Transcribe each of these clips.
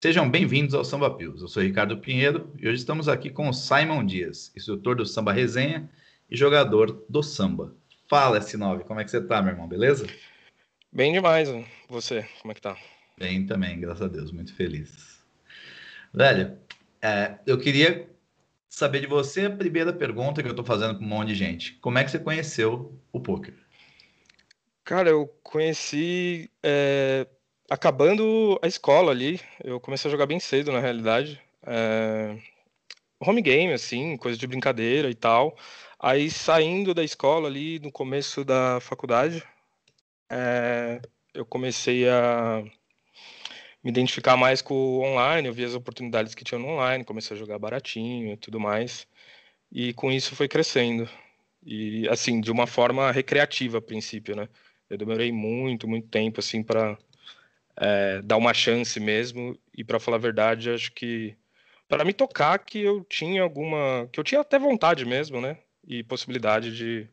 Sejam bem-vindos ao Samba Pills. Eu sou Ricardo Pinheiro e hoje estamos aqui com o Simon Dias, instrutor do Samba Resenha e jogador do Samba. Fala, S9, como é que você tá, meu irmão? Beleza? Bem demais, você, como é que tá? Bem também, graças a Deus, muito feliz. Velho, é, eu queria saber de você a primeira pergunta que eu tô fazendo com um monte de gente. Como é que você conheceu o poker? Cara, eu conheci é, acabando a escola ali, eu comecei a jogar bem cedo, na realidade. É... Home game, assim, coisa de brincadeira e tal. Aí saindo da escola ali, no começo da faculdade, é... eu comecei a me identificar mais com o online, eu vi as oportunidades que tinha no online, comecei a jogar baratinho e tudo mais. E com isso foi crescendo. E assim, de uma forma recreativa a princípio, né? Eu demorei muito, muito tempo assim para é, dar uma chance mesmo. E para falar a verdade, acho que para me tocar que eu tinha alguma, que eu tinha até vontade mesmo, né? E possibilidade de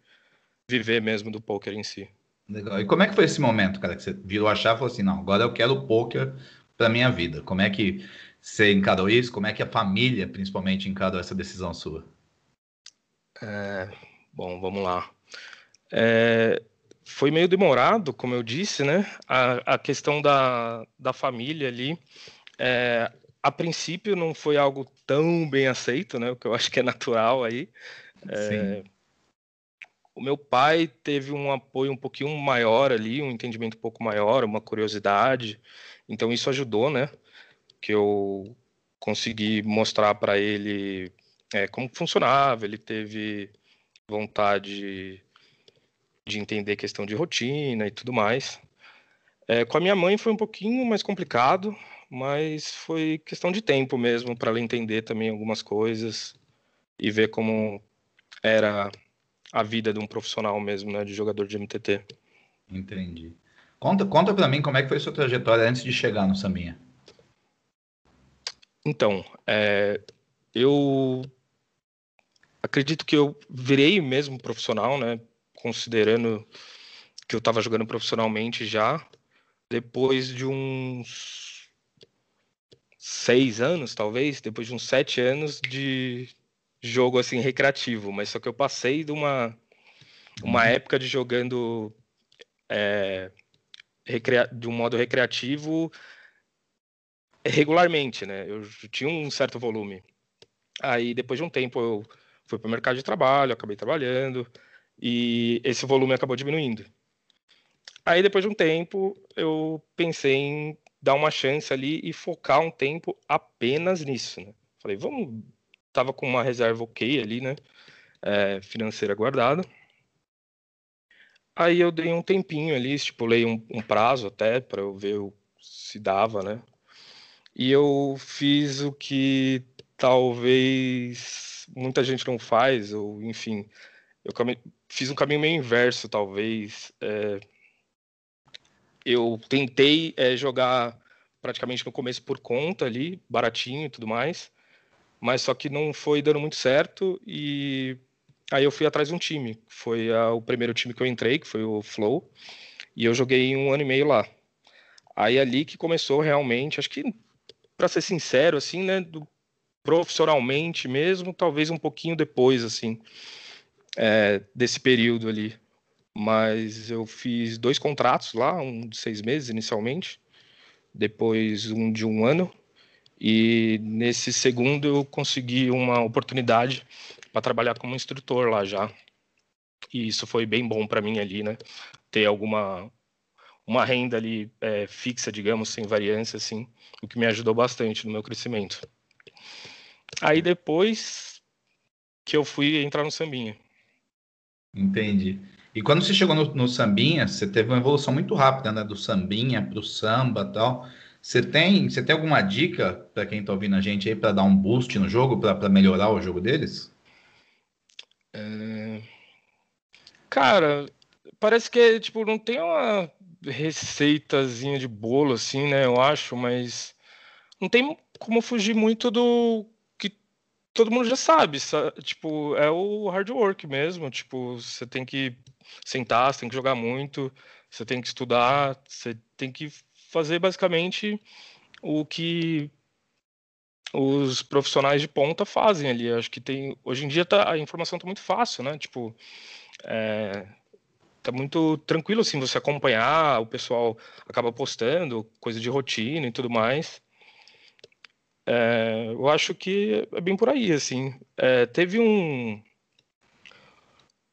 viver mesmo do poker em si. Legal. E como é que foi esse momento, cara, que você virou a chave e falou assim, não, agora eu quero o poker para minha vida. Como é que você encarou isso? Como é que a família, principalmente, encarou essa decisão sua? É, bom, vamos lá. É, foi meio demorado, como eu disse, né? A, a questão da, da família ali. É, a princípio não foi algo tão bem aceito, né? O que eu acho que é natural aí. É, o meu pai teve um apoio um pouquinho maior ali, um entendimento um pouco maior, uma curiosidade. Então isso ajudou, né? Que eu consegui mostrar para ele é, como funcionava. Ele teve vontade de entender questão de rotina e tudo mais. É, com a minha mãe foi um pouquinho mais complicado, mas foi questão de tempo mesmo para ela entender também algumas coisas e ver como era a vida de um profissional mesmo, né, de jogador de MTT. Entendi. Conta, conta para mim como é que foi a sua trajetória antes de chegar no Sambinha. Então, é, eu acredito que eu virei mesmo profissional, né, considerando que eu estava jogando profissionalmente já, depois de uns seis anos, talvez, depois de uns sete anos de jogo assim recreativo, mas só que eu passei de uma uma uhum. época de jogando é, recrea, de um modo recreativo regularmente, né? Eu tinha um certo volume. Aí depois de um tempo eu fui para o mercado de trabalho, acabei trabalhando, e esse volume acabou diminuindo. Aí, depois de um tempo, eu pensei em dar uma chance ali e focar um tempo apenas nisso. Né? Falei, vamos. Tava com uma reserva ok ali, né? É, financeira guardada. Aí eu dei um tempinho ali, estipulei um, um prazo até para eu ver se dava, né? E eu fiz o que talvez muita gente não faz, ou enfim, eu fiz um caminho meio inverso, talvez. É, eu tentei é, jogar praticamente no começo por conta ali, baratinho e tudo mais, mas só que não foi dando muito certo e aí eu fui atrás de um time. Foi a, o primeiro time que eu entrei, que foi o Flow, e eu joguei um ano e meio lá. Aí ali que começou realmente, acho que para ser sincero assim, né, do, profissionalmente mesmo, talvez um pouquinho depois assim é, desse período ali. Mas eu fiz dois contratos lá, um de seis meses inicialmente, depois um de um ano. E nesse segundo eu consegui uma oportunidade para trabalhar como instrutor lá já. E isso foi bem bom para mim ali, né? Ter alguma uma renda ali é, fixa, digamos, sem variância, assim, o que me ajudou bastante no meu crescimento. Aí depois que eu fui entrar no sambinha. Entendi. E quando você chegou no, no sambinha, você teve uma evolução muito rápida, né? Do sambinha para o samba tal. Você tem, você tem alguma dica para quem está ouvindo a gente aí para dar um boost no jogo, para melhorar o jogo deles? É... Cara, parece que tipo não tem uma receitazinha de bolo assim, né? Eu acho, mas não tem como fugir muito do todo mundo já sabe, sabe, tipo, é o hard work mesmo, tipo, você tem que sentar, você tem que jogar muito, você tem que estudar, você tem que fazer basicamente o que os profissionais de ponta fazem ali. Acho que tem. Hoje em dia tá, a informação está muito fácil, né? Tipo, é, tá muito tranquilo assim você acompanhar, o pessoal acaba postando coisa de rotina e tudo mais. É, eu acho que é bem por aí, assim. É, teve um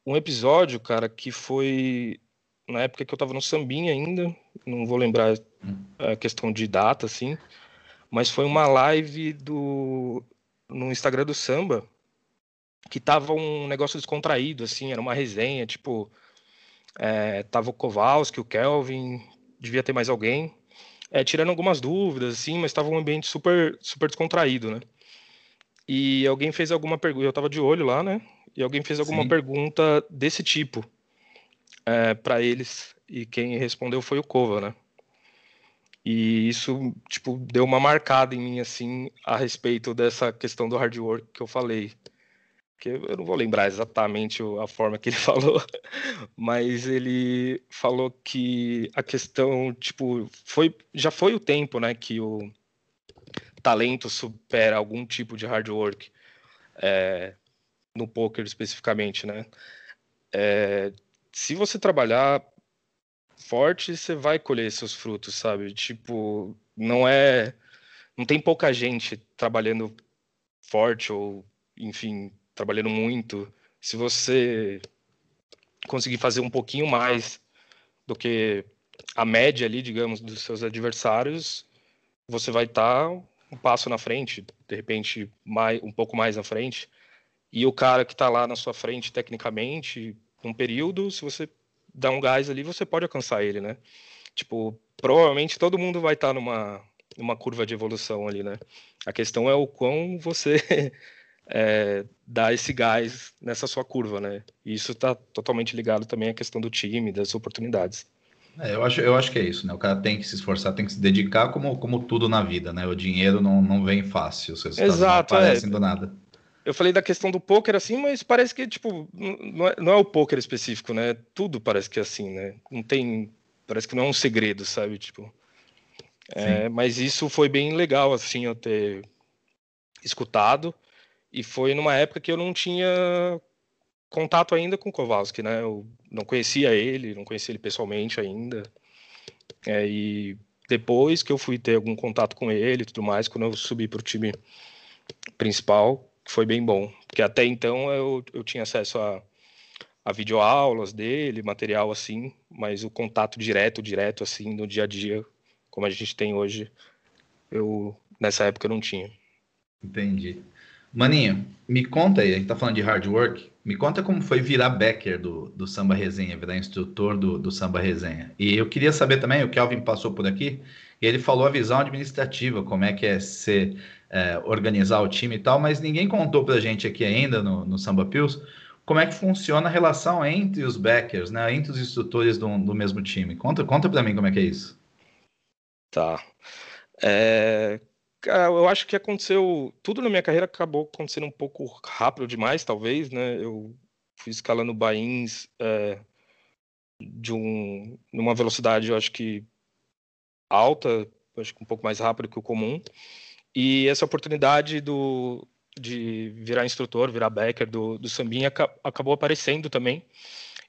um episódio, cara, que foi na época que eu tava no Sambinha ainda, não vou lembrar a questão de data, assim, mas foi uma live do no Instagram do Samba que tava um negócio descontraído, assim, era uma resenha, tipo, é, tava o Kowalski, o Kelvin, devia ter mais alguém, é, tirando algumas dúvidas, assim, mas tava um ambiente super, super descontraído, né? E alguém fez alguma pergunta, eu tava de olho lá, né? E alguém fez alguma Sim. pergunta desse tipo é, para eles, e quem respondeu foi o Kova, né? E isso, tipo, deu uma marcada em mim, assim, a respeito dessa questão do hard work que eu falei. Que eu não vou lembrar exatamente a forma que ele falou, mas ele falou que a questão, tipo, foi, já foi o tempo, né, que o talento supera algum tipo de hard work, é, no poker especificamente, né? É, se você trabalhar forte, você vai colher seus frutos, sabe? Tipo, não é. Não tem pouca gente trabalhando forte ou, enfim, trabalhando muito. Se você conseguir fazer um pouquinho mais do que a média ali, digamos, dos seus adversários, você vai estar tá um passo na frente, de repente mais, um pouco mais na frente. E o cara que está lá na sua frente, tecnicamente, um período, se você dá um gás ali, você pode alcançar ele, né? Tipo, provavelmente todo mundo vai estar tá numa, numa curva de evolução ali, né? A questão é o quão você é, dá esse gás nessa sua curva, né? E isso está totalmente ligado também à questão do time, das oportunidades. É, eu, acho, eu acho que é isso, né? O cara tem que se esforçar, tem que se dedicar como, como tudo na vida, né? O dinheiro não, não vem fácil, os resultados Exato, não aparecem é. do nada eu falei da questão do poker assim, mas parece que tipo não é, não é, o poker específico, né? Tudo parece que é assim, né? Não tem, parece que não é um segredo, sabe? Tipo, é, mas isso foi bem legal assim eu ter escutado e foi numa época que eu não tinha contato ainda com Kowalski, né? Eu não conhecia ele, não conhecia ele pessoalmente ainda. É, e depois que eu fui ter algum contato com ele e tudo mais, quando eu subi para o time principal, foi bem bom, porque até então eu, eu tinha acesso a, a videoaulas dele, material assim, mas o contato direto, direto assim, no dia a dia, como a gente tem hoje, eu nessa época eu não tinha. Entendi. Maninho, me conta aí, a gente tá falando de hard work, me conta como foi virar backer do, do Samba Resenha, virar instrutor do, do Samba Resenha. E eu queria saber também, o Kelvin passou por aqui, e ele falou a visão administrativa, como é que é ser é, organizar o time e tal, mas ninguém contou para a gente aqui ainda no, no Samba Pills como é que funciona a relação entre os backers, né, entre os instrutores do, do mesmo time. Conta, conta para mim como é que é isso. Tá. É, eu acho que aconteceu tudo na minha carreira acabou acontecendo um pouco rápido demais, talvez, né? Eu fui escalando bains é, de um numa velocidade, eu acho que alta, acho que um pouco mais rápido que o comum. E essa oportunidade do, de virar instrutor, virar backer do, do Sambinha acabou aparecendo também.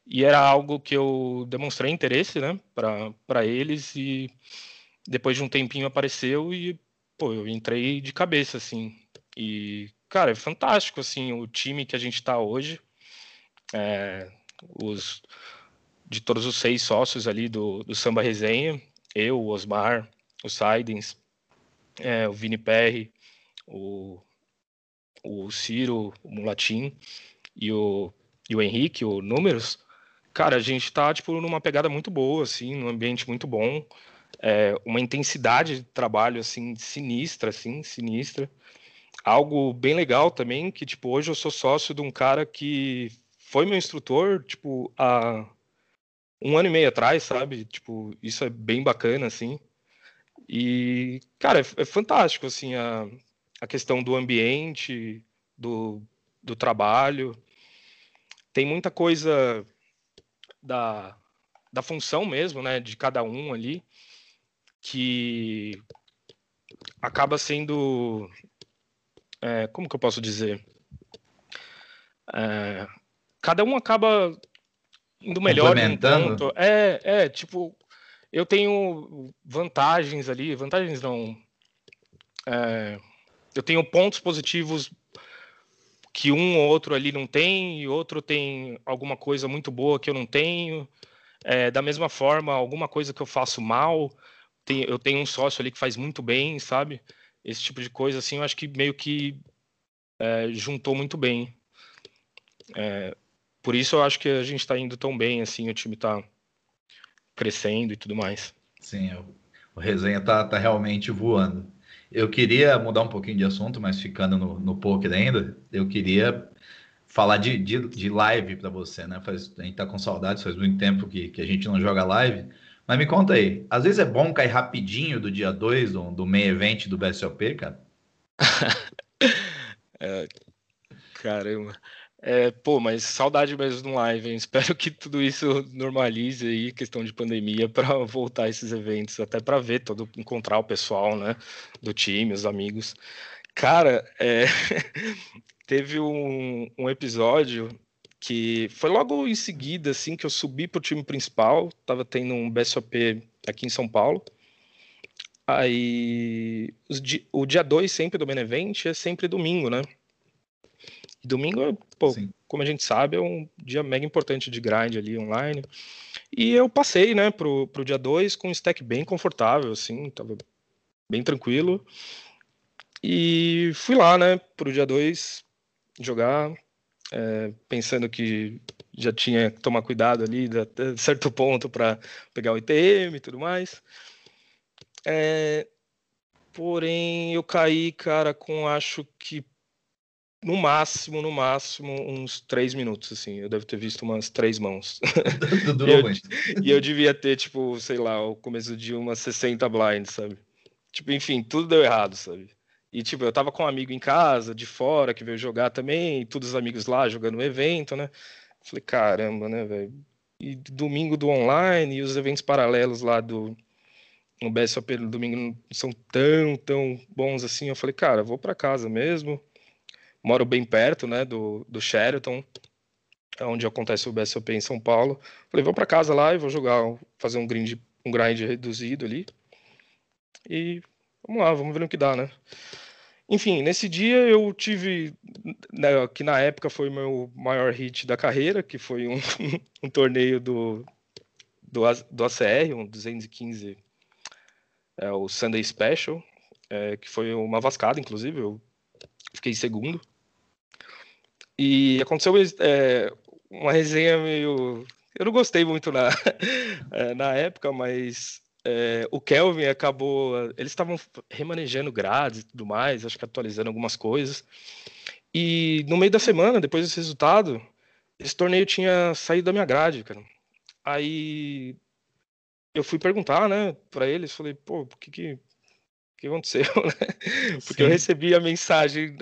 E era algo que eu demonstrei interesse, né, para eles. E depois de um tempinho apareceu e, pô, eu entrei de cabeça, assim. E, cara, é fantástico, assim, o time que a gente está hoje. É, os, de todos os seis sócios ali do, do Samba Resenha, eu, o Osmar, o Saidens, é, o Vini Perry, o, o Ciro, o Mulatim e o, e o Henrique, o Números, cara, a gente tá, tipo, numa pegada muito boa, assim, num ambiente muito bom, é, uma intensidade de trabalho, assim, sinistra, assim, sinistra. Algo bem legal também, que, tipo, hoje eu sou sócio de um cara que foi meu instrutor, tipo, há um ano e meio atrás, sabe? Tipo, isso é bem bacana, assim. E, cara, é, é fantástico, assim, a, a questão do ambiente, do, do trabalho. Tem muita coisa da, da função mesmo, né, de cada um ali, que acaba sendo. É, como que eu posso dizer? É, cada um acaba indo melhor em um ponto. É, é, tipo, eu tenho vantagens ali, vantagens não. É, eu tenho pontos positivos que um ou outro ali não tem, e outro tem alguma coisa muito boa que eu não tenho. É, da mesma forma, alguma coisa que eu faço mal, tem, eu tenho um sócio ali que faz muito bem, sabe? Esse tipo de coisa, assim, eu acho que meio que é, juntou muito bem. É, por isso eu acho que a gente está indo tão bem, assim, o time está crescendo e tudo mais. Sim, o, resenha tá, tá realmente voando. Eu queria mudar um pouquinho de assunto, mas ficando no, no poker ainda, eu queria falar de, de, de live para você, né? Faz, a gente tá com saudades, faz muito tempo que, que a gente não joga live. Mas me conta aí, às vezes é bom cair rapidinho do dia 2 do, do main event do BSOP, cara? é, caramba. É, pô, mas saudade mesmo do live, hein? Espero que tudo isso normalize aí, questão de pandemia, para voltar esses eventos, até para ver todo, encontrar o pessoal, né, do time, os amigos. Cara, é... teve um, um episódio que foi logo em seguida, assim, que eu subi pro time principal, tava tendo um BSOP aqui em São Paulo. Aí, o dia 2 sempre do Benevent é sempre domingo, né? Domingo, pô, como a gente sabe, é um dia mega importante de grind ali online. E eu passei, né, pro, pro dia 2 com um stack bem confortável, assim, tava bem tranquilo. E fui lá, né, pro dia 2 jogar, é, pensando que já tinha que tomar cuidado ali, de certo ponto, para pegar o ITM e tudo mais. É, porém, eu caí, cara, com acho que no máximo, no máximo, uns três minutos, assim. Eu devo ter visto umas três mãos. e, eu, e eu devia ter, tipo, sei lá, o começo de umas 60 blinds, sabe? Tipo, enfim, tudo deu errado, sabe? E, tipo, eu tava com um amigo em casa, de fora, que veio jogar também, todos os amigos lá jogando no evento, né? Falei, caramba, né, velho? E domingo do online, e os eventos paralelos lá do no BSOP no domingo não são tão, tão bons assim. Eu falei, cara, vou para casa mesmo moro bem perto, né, do, do Sheraton, onde acontece o BSOP em São Paulo. Falei, vou para casa lá e vou jogar, fazer um grind, um grind reduzido ali. E vamos lá, vamos ver no que dá, né? Enfim, nesse dia eu tive, né, que na época foi meu maior hit da carreira, que foi um, um torneio do, do, do ACR, um 215, é, o Sunday Special, é, que foi uma vascada, inclusive, eu fiquei segundo. E aconteceu é, uma resenha meio. Eu não gostei muito na, é, na época, mas é, o Kelvin acabou. Eles estavam remanejando grades e tudo mais, acho que atualizando algumas coisas. E no meio da semana, depois desse resultado, esse torneio tinha saído da minha grade, cara. Aí eu fui perguntar, né, para eles, falei, pô, o que que, que aconteceu, né? Porque Sim. eu recebi a mensagem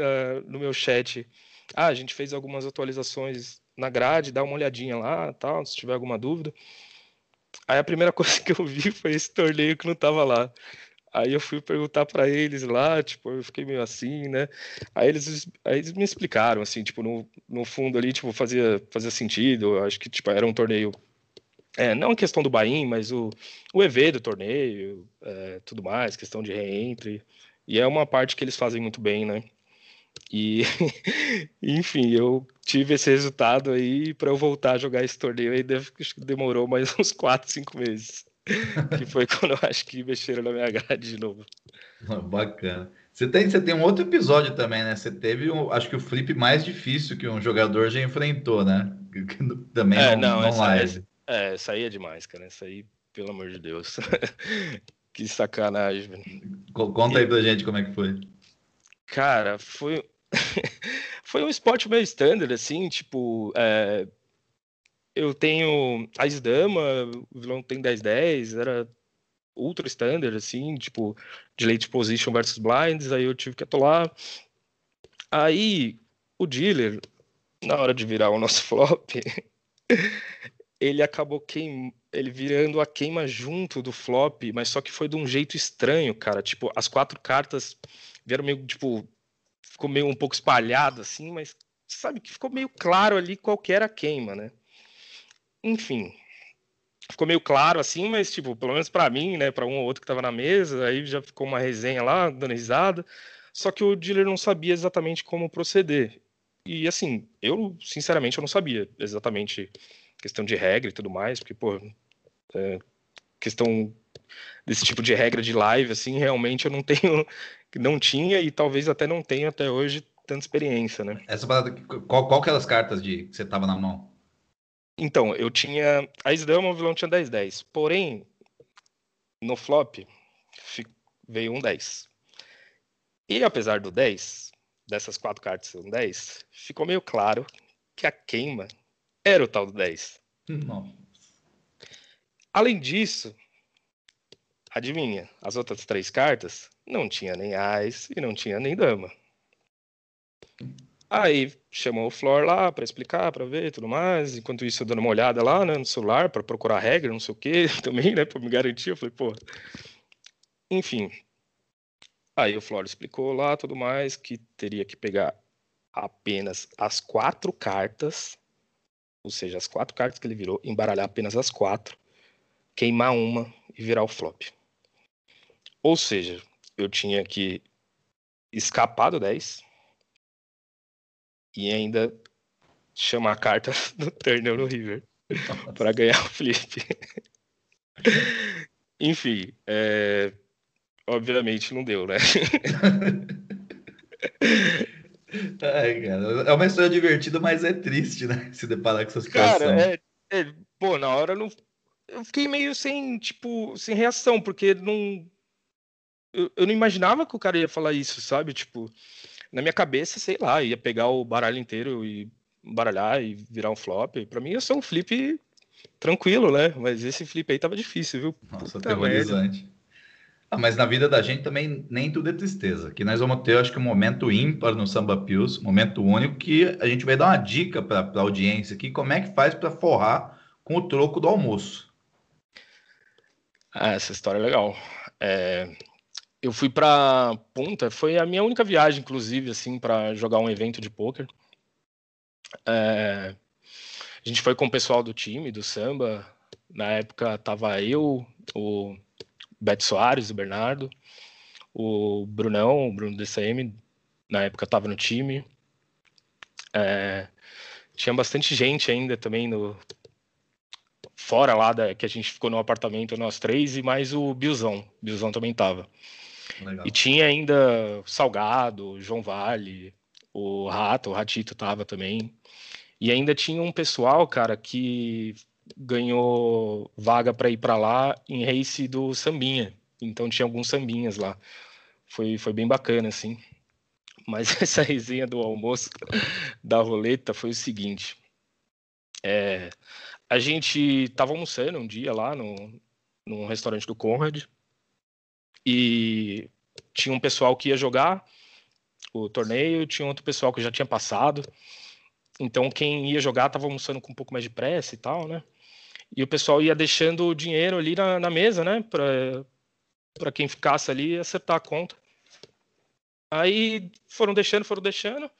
no meu chat ah, a gente fez algumas atualizações na grade, dá uma olhadinha lá, tal, se tiver alguma dúvida. Aí a primeira coisa que eu vi foi esse torneio que não tava lá. Aí eu fui perguntar para eles lá, tipo, eu fiquei meio assim, né? Aí eles, aí eles me explicaram, assim, tipo, no, no fundo ali, tipo, fazia, fazia sentido. Eu acho que, tipo, era um torneio. É, não a questão do Bahia, mas o, o EV do torneio, é, tudo mais, questão de reentre. E é uma parte que eles fazem muito bem, né? E, enfim, eu tive esse resultado aí para eu voltar a jogar esse torneio aí demorou mais uns 4, 5 meses. que foi quando eu acho que mexeram na minha grade de novo. Bacana. Você tem, você tem um outro episódio também, né? Você teve, um, acho que o flip mais difícil que um jogador já enfrentou, né? Também é, não, não, essa, live. é, essa aí é demais, cara. Essa aí, pelo amor de Deus. que sacanagem. Conta aí pra gente como é que foi. Cara, foi. foi um esporte meio standard, assim, tipo. É... Eu tenho a Dama, o vilão tem 10-10, era ultra standard, assim, tipo, de late position versus blinds, aí eu tive que atolar. Aí, o dealer, na hora de virar o nosso flop, ele acabou queim... ele virando a queima junto do flop, mas só que foi de um jeito estranho, cara. Tipo, as quatro cartas vieram meio, tipo, ficou meio um pouco espalhado assim, mas sabe que ficou meio claro ali qual que era a queima, né? Enfim, ficou meio claro assim, mas tipo, pelo menos para mim, né, para um ou outro que tava na mesa, aí já ficou uma resenha lá, dando risada. Só que o dealer não sabia exatamente como proceder. E assim, eu sinceramente eu não sabia exatamente questão de regra e tudo mais, porque pô, é, questão desse tipo de regra de live assim, realmente eu não tenho não tinha e talvez até não tenha até hoje tanta experiência, né? Essa parada, qual, qual que eram as cartas de que você tava na mão? Então, eu tinha. A Isdama, o vilão tinha 10-10. Porém, no flop, veio um 10. E apesar do 10, dessas quatro cartas um 10, ficou meio claro que a queima era o tal do 10. Não. Além disso, adivinha, as outras três cartas não tinha nem Ais e não tinha nem Dama. Aí chamou o Flor lá para explicar, para ver tudo mais. Enquanto isso, eu dando uma olhada lá né, no celular para procurar regra, não sei o que, também, né, para me garantir. Eu falei, pô. Enfim. Aí o Flor explicou lá tudo mais que teria que pegar apenas as quatro cartas, ou seja, as quatro cartas que ele virou, embaralhar apenas as quatro, queimar uma e virar o flop. Ou seja, eu tinha que escapar do 10 e ainda chamar a carta do Turner no River para ganhar o flip. Enfim, é... obviamente não deu, né? Ai, cara, é uma história divertida, mas é triste, né? Se deparar com essas situação. Cara, é, é, pô, na hora não, eu fiquei meio sem, tipo, sem reação, porque não, eu, eu não imaginava que o cara ia falar isso, sabe? Tipo, na minha cabeça, sei lá, ia pegar o baralho inteiro e baralhar e virar um flop. Para mim ia ser um flip tranquilo, né? Mas esse flip aí tava difícil, viu? Nossa, Puta aterrorizante. Ah, mas na vida da gente também nem tudo é tristeza. Que nós vamos ter, acho que um momento ímpar no Samba Pius, momento único que a gente vai dar uma dica para a audiência aqui, como é que faz para forrar com o troco do almoço. Ah, essa história é legal. É, eu fui para Punta, foi a minha única viagem, inclusive, assim, para jogar um evento de poker. É, a gente foi com o pessoal do time, do samba. Na época tava eu, o Beto Soares, o Bernardo, o Brunão, o Bruno DCM, na época tava no time. É, tinha bastante gente ainda também no fora lá da, que a gente ficou no apartamento nós três e mais o Bilzão. Bilzão também tava. Legal. E tinha ainda Salgado, João Vale, o Rato, o Ratito tava também. E ainda tinha um pessoal, cara, que ganhou vaga para ir para lá em race do Sambinha. Então tinha alguns sambinhas lá. Foi, foi bem bacana, assim. Mas essa resenha do almoço da roleta foi o seguinte. É, a gente tava almoçando um dia lá no, num restaurante do Conrad e tinha um pessoal que ia jogar o torneio, tinha outro pessoal que já tinha passado. Então quem ia jogar estava almoçando com um pouco mais de pressa e tal, né? E o pessoal ia deixando o dinheiro ali na, na mesa, né? Para quem ficasse ali acertar a conta. Aí foram deixando, foram deixando.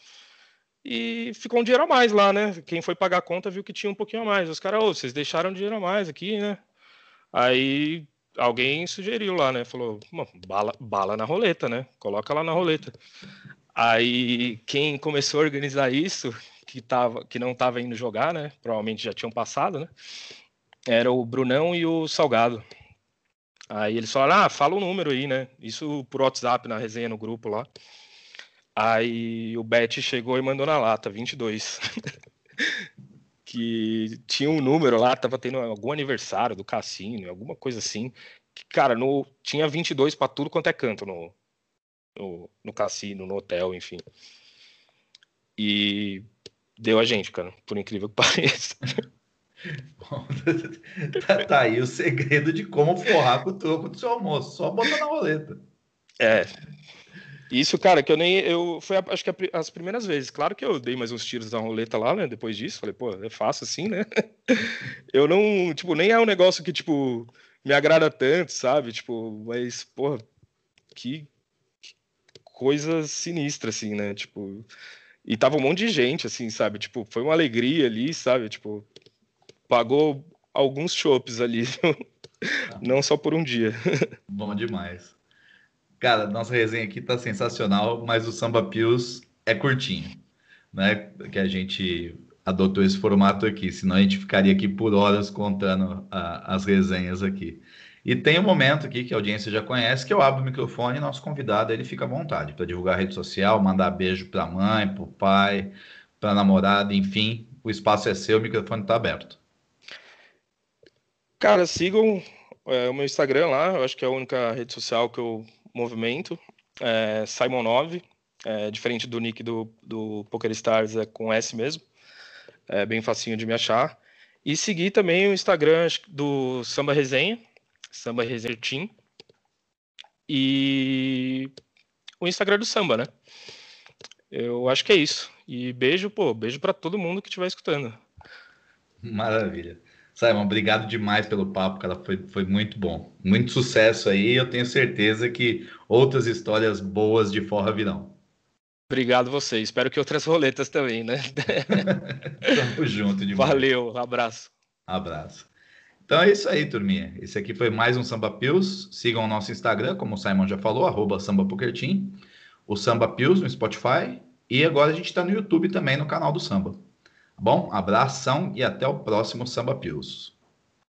E ficou um dinheiro a mais lá, né? Quem foi pagar a conta viu que tinha um pouquinho a mais. Os caras, oh, vocês deixaram dinheiro a mais aqui, né? Aí alguém sugeriu lá, né? Falou, bala, bala na roleta, né? Coloca lá na roleta. Aí quem começou a organizar isso, que, tava, que não estava indo jogar, né? Provavelmente já tinham passado, né? Era o Brunão e o Salgado. Aí eles falaram, ah, fala o número aí, né? Isso por WhatsApp, na resenha no grupo lá. Aí o Bet chegou e mandou na lata, 22. que tinha um número lá, tava tendo algum aniversário do cassino, alguma coisa assim. Que, cara, no, tinha 22 para tudo quanto é canto no, no, no cassino, no hotel, enfim. E deu a gente, cara, por incrível que pareça. tá, tá, aí o segredo de como forrar com o troco do seu almoço. Só botar na roleta. É. Isso, cara, que eu nem. Eu, foi acho que as primeiras vezes. Claro que eu dei mais uns tiros na roleta lá, né? Depois disso. Falei, pô, é fácil assim, né? eu não. Tipo, nem é um negócio que, tipo, me agrada tanto, sabe? Tipo, mas, porra, que, que coisa sinistra, assim, né? Tipo. E tava um monte de gente, assim, sabe? Tipo, foi uma alegria ali, sabe? Tipo, pagou alguns chopes ali, não só por um dia. Bom demais. Cara, nossa resenha aqui tá sensacional, mas o Samba Pios é curtinho, né? Que a gente adotou esse formato aqui, senão a gente ficaria aqui por horas contando a, as resenhas aqui. E tem um momento aqui que a audiência já conhece, que eu abro o microfone e nosso convidado ele fica à vontade para divulgar a rede social, mandar beijo para a mãe, para o pai, para a namorada, enfim, o espaço é seu, o microfone está aberto. Cara, sigam é, o meu Instagram lá, eu acho que é a única rede social que eu movimento, é Simon9, é, diferente do nick do, do PokerStars, é com S mesmo, é bem facinho de me achar. E seguir também o Instagram do Samba Resenha, Samba Resenha Team, e o Instagram do Samba, né? Eu acho que é isso. E beijo, pô, beijo para todo mundo que estiver escutando. Maravilha. Simon, obrigado demais pelo papo, cara. Foi, foi muito bom. Muito sucesso aí. Eu tenho certeza que outras histórias boas de forra virão. Obrigado você. Espero que outras roletas também, né? Tamo junto demais. Valeu, abraço. Abraço. Então é isso aí, turminha. Esse aqui foi mais um Samba Pills. Sigam o nosso Instagram, como o Simon já falou, arroba o Samba Pills no Spotify. E agora a gente está no YouTube também, no canal do Samba. Bom, abração e até o próximo Samba Pills.